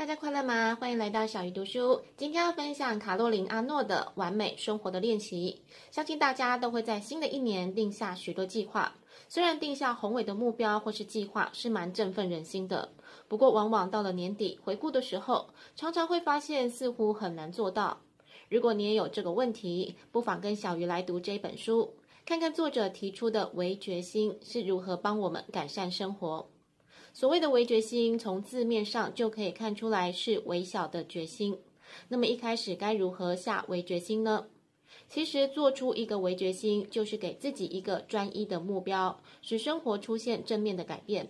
大家快乐吗？欢迎来到小鱼读书。今天要分享卡洛琳·阿诺的《完美生活的练习》。相信大家都会在新的一年定下许多计划。虽然定下宏伟的目标或是计划是蛮振奋人心的，不过往往到了年底回顾的时候，常常会发现似乎很难做到。如果你也有这个问题，不妨跟小鱼来读这本书，看看作者提出的微决心是如何帮我们改善生活。所谓的微决心，从字面上就可以看出来是微小的决心。那么一开始该如何下微决心呢？其实做出一个微决心，就是给自己一个专一的目标，使生活出现正面的改变。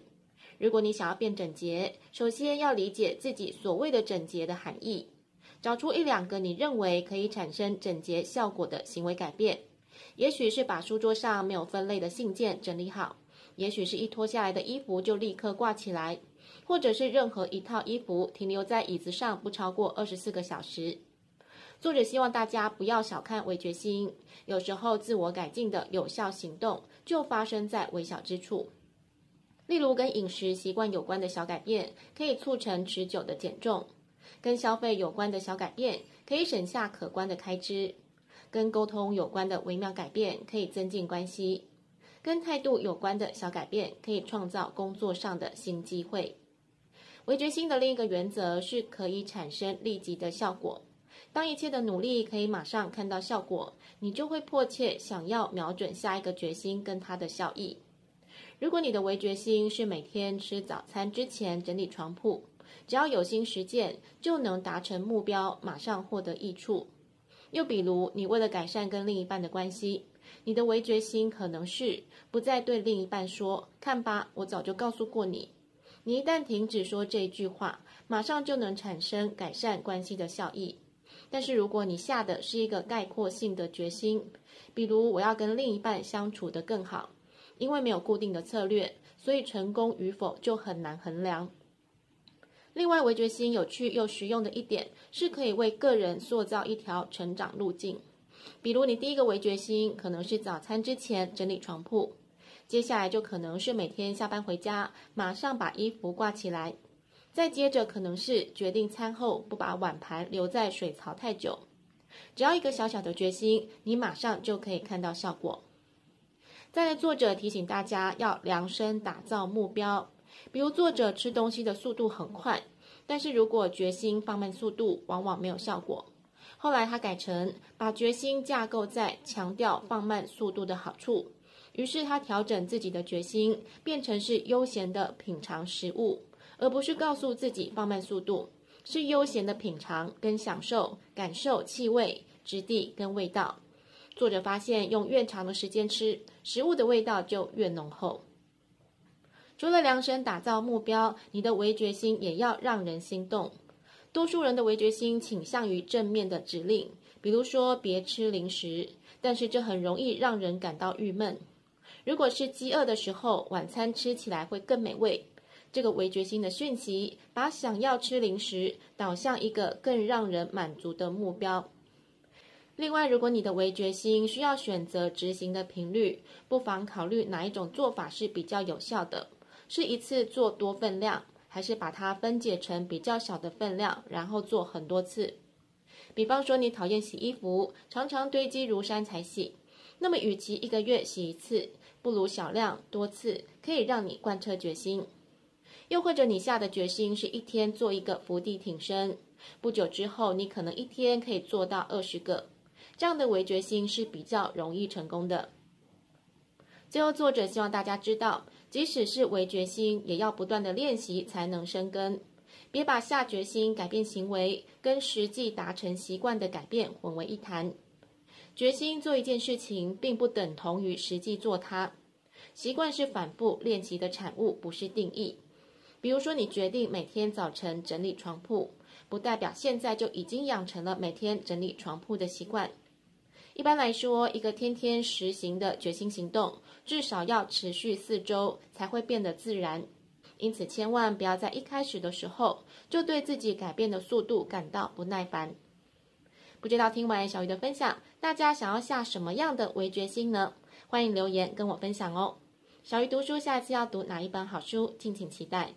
如果你想要变整洁，首先要理解自己所谓的整洁的含义，找出一两个你认为可以产生整洁效果的行为改变。也许是把书桌上没有分类的信件整理好。也许是一脱下来的衣服就立刻挂起来，或者是任何一套衣服停留在椅子上不超过二十四个小时。作者希望大家不要小看微决心，有时候自我改进的有效行动就发生在微小之处。例如，跟饮食习惯有关的小改变，可以促成持久的减重；跟消费有关的小改变，可以省下可观的开支；跟沟通有关的微妙改变，可以增进关系。跟态度有关的小改变，可以创造工作上的新机会。微决心的另一个原则是可以产生立即的效果。当一切的努力可以马上看到效果，你就会迫切想要瞄准下一个决心跟它的效益。如果你的微决心是每天吃早餐之前整理床铺，只要有心实践，就能达成目标，马上获得益处。又比如，你为了改善跟另一半的关系。你的微决心可能是不再对另一半说：“看吧，我早就告诉过你。”你一旦停止说这句话，马上就能产生改善关系的效益。但是如果你下的是一个概括性的决心，比如我要跟另一半相处得更好，因为没有固定的策略，所以成功与否就很难衡量。另外，微决心有趣又实用的一点，是可以为个人塑造一条成长路径。比如，你第一个微决心可能是早餐之前整理床铺，接下来就可能是每天下班回家马上把衣服挂起来，再接着可能是决定餐后不把碗盘留在水槽太久。只要一个小小的决心，你马上就可以看到效果。再来，作者提醒大家要量身打造目标，比如作者吃东西的速度很快，但是如果决心放慢速度，往往没有效果。后来他改成把决心架构在强调放慢速度的好处，于是他调整自己的决心，变成是悠闲的品尝食物，而不是告诉自己放慢速度，是悠闲的品尝跟享受，感受气味、质地跟味道。作者发现，用越长的时间吃，食物的味道就越浓厚。除了量身打造目标，你的微决心也要让人心动。多数人的微决心倾向于正面的指令，比如说别吃零食，但是这很容易让人感到郁闷。如果是饥饿的时候，晚餐吃起来会更美味。这个微决心的讯息，把想要吃零食导向一个更让人满足的目标。另外，如果你的微决心需要选择执行的频率，不妨考虑哪一种做法是比较有效的，是一次做多份量。还是把它分解成比较小的分量，然后做很多次。比方说，你讨厌洗衣服，常常堆积如山才洗，那么与其一个月洗一次，不如小量多次，可以让你贯彻决心。又或者你下的决心是一天做一个伏地挺身，不久之后你可能一天可以做到二十个，这样的微决心是比较容易成功的。最后，作者希望大家知道，即使是为决心，也要不断的练习才能生根。别把下决心改变行为，跟实际达成习惯的改变混为一谈。决心做一件事情，并不等同于实际做它。习惯是反复练习的产物，不是定义。比如说，你决定每天早晨整理床铺，不代表现在就已经养成了每天整理床铺的习惯。一般来说，一个天天实行的决心行动，至少要持续四周才会变得自然。因此，千万不要在一开始的时候就对自己改变的速度感到不耐烦。不知道听完小鱼的分享，大家想要下什么样的微决心呢？欢迎留言跟我分享哦。小鱼读书，下一次要读哪一本好书，敬请期待。